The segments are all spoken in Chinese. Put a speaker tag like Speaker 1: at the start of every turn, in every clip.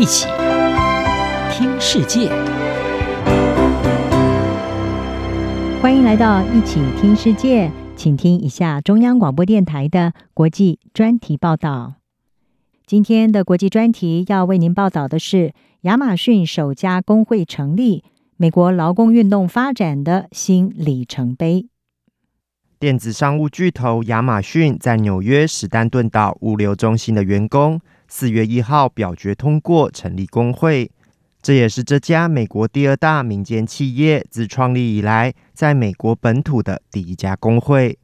Speaker 1: 一起听世界，
Speaker 2: 欢迎来到一起听世界，请听一下中央广播电台的国际专题报道。今天的国际专题要为您报道的是亚马逊首家工会成立，美国劳工运动发展的新里程碑。
Speaker 3: 电子商务巨头亚马逊在纽约史丹顿岛物流中心的员工，四月一号表决通过成立工会。这也是这家美国第二大民间企业自创立以来，在美国本土的第一家工会。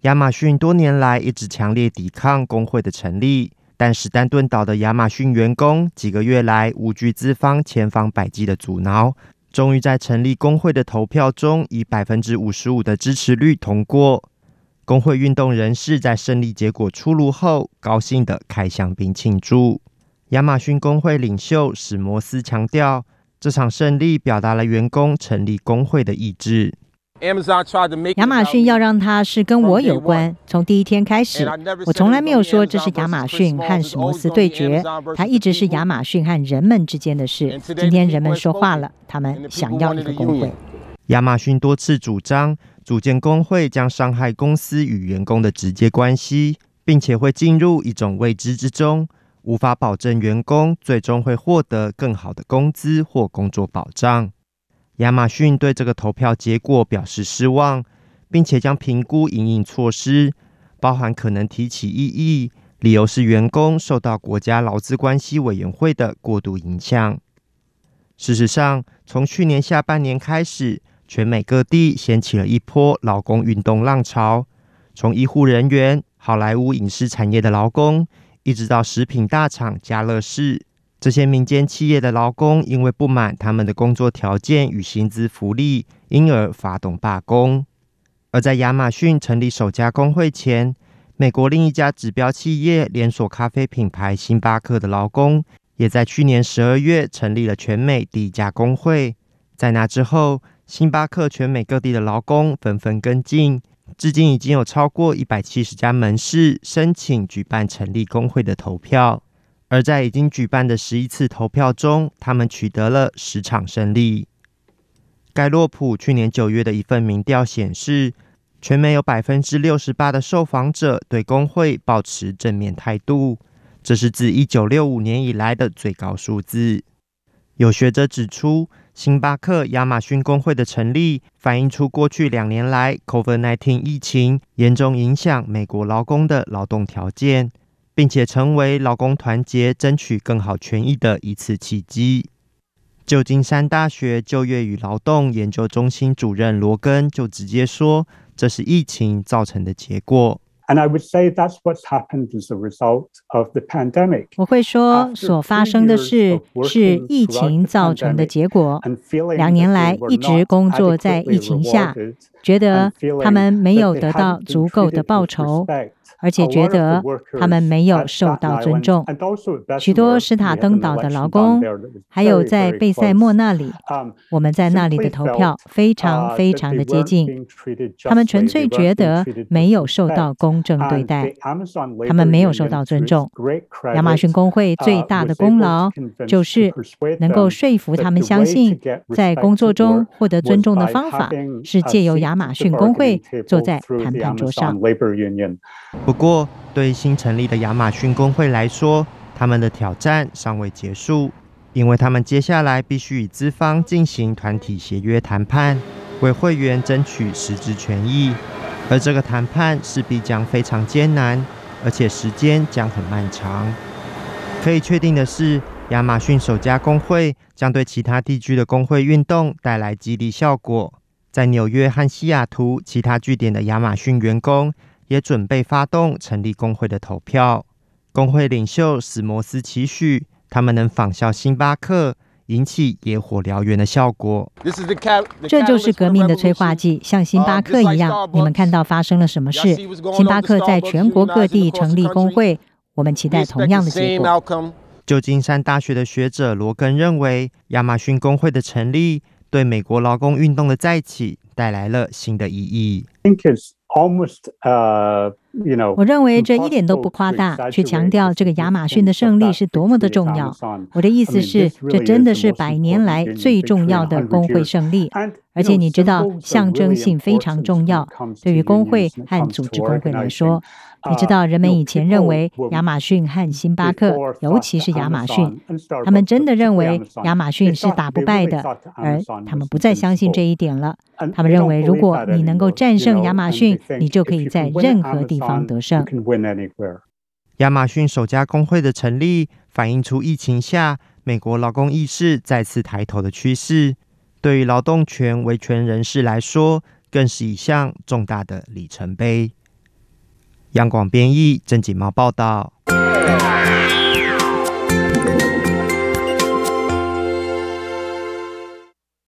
Speaker 3: 亚马逊多年来一直强烈抵抗工会的成立，但史丹顿岛的亚马逊员工几个月来无惧资方千方百计的阻挠。终于在成立工会的投票中，以百分之五十五的支持率通过。工会运动人士在胜利结果出炉后，高兴地开香槟庆祝。亚马逊工会领袖史摩斯强调，这场胜利表达了员工成立工会的意志。
Speaker 2: 亚马逊要让它是跟我有关。从第一天开始，我从来没有说这是亚马逊和史摩斯对决，它一直是亚马逊和人们之间的事。今天人们说话了，他们想要一个工会。
Speaker 3: 亚马逊多次主张组建工会将伤害公司与员工的直接关系，并且会进入一种未知之中，无法保证员工最终会获得更好的工资或工作保障。亚马逊对这个投票结果表示失望，并且将评估因应措施，包含可能提起异议，理由是员工受到国家劳资关系委员会的过度影响。事实上，从去年下半年开始，全美各地掀起了一波劳工运动浪潮，从医护人员、好莱坞影视产业的劳工，一直到食品大厂家乐氏。这些民间企业的劳工因为不满他们的工作条件与薪资福利，因而发动罢工。而在亚马逊成立首家工会前，美国另一家指标企业连锁咖啡品牌星巴克的劳工，也在去年十二月成立了全美第一家工会。在那之后，星巴克全美各地的劳工纷纷跟进，至今已经有超过一百七十家门市申请举办成立工会的投票。而在已经举办的十一次投票中，他们取得了十场胜利。盖洛普去年九月的一份民调显示，全美有百分之六十八的受访者对工会保持正面态度，这是自一九六五年以来的最高数字。有学者指出，星巴克亚马逊工会的成立，反映出过去两年来 COVID-19 疫情严重影响美国劳工的劳动条件。并且成为劳工团结、争取更好权益的一次契机。旧金山大学就业与劳动研究中心主任罗根就直接说：“这是疫情造成的结果。”
Speaker 4: And I would say that's what's happened as a result of the pandemic.
Speaker 2: 我会说，所发生的事是疫情造成的结果。两年来一直工作在疫情下，觉得他们没有得到足够的报酬。而且觉得他们没有受到尊重。许多史塔登岛的劳工，还有在贝塞莫那里，我们在那里的投票非常非常的接近。他们纯粹觉得没有受到公正对待，他们没有受到尊重。亚马逊工会最大的功劳就是能够说服他们相信，在工作中获得尊重的方法是借由亚马逊工会坐在谈判桌上。
Speaker 3: 不过，对新成立的亚马逊工会来说，他们的挑战尚未结束，因为他们接下来必须与资方进行团体协约谈判，为会员争取实质权益。而这个谈判势必将非常艰难，而且时间将很漫长。可以确定的是，亚马逊首家工会将对其他地区的工会运动带来激励效果。在纽约和西雅图其他据点的亚马逊员工，也准备发动成立工会的投票。工会领袖史摩斯期许他们能仿效星巴克，引起野火燎原的效果。
Speaker 2: 这就是革命的催化剂，像星巴克一样。你们看到发生了什么事？星巴克在全国各地成立工会，我们期待同样的结果。
Speaker 3: 旧金山大学的学者罗根认为，亚马逊工会的成立对美国劳工运动的再起带来了新的意义。
Speaker 4: almost uh
Speaker 2: 我认为这一点都不夸大，去强调这个亚马逊的胜利是多么的重要。我的意思是，这真的是百年来最重要的工会胜利，而且你知道，象征性非常重要，对于工会和组织工会来说。你知道，人们以前认为亚马逊和星巴克，尤其是亚马逊，他们真的认为亚马逊是打不败的，而他们不再相信这一点了。他们认为，如果你能够战胜亚马逊，你就可以在任何地方得胜。
Speaker 3: 亚马逊首家工会的成立，反映出疫情下美国劳工意识再次抬头的趋势，对于劳动权维权人士来说，更是一项重大的里程碑。央广编译，郑锦毛报道。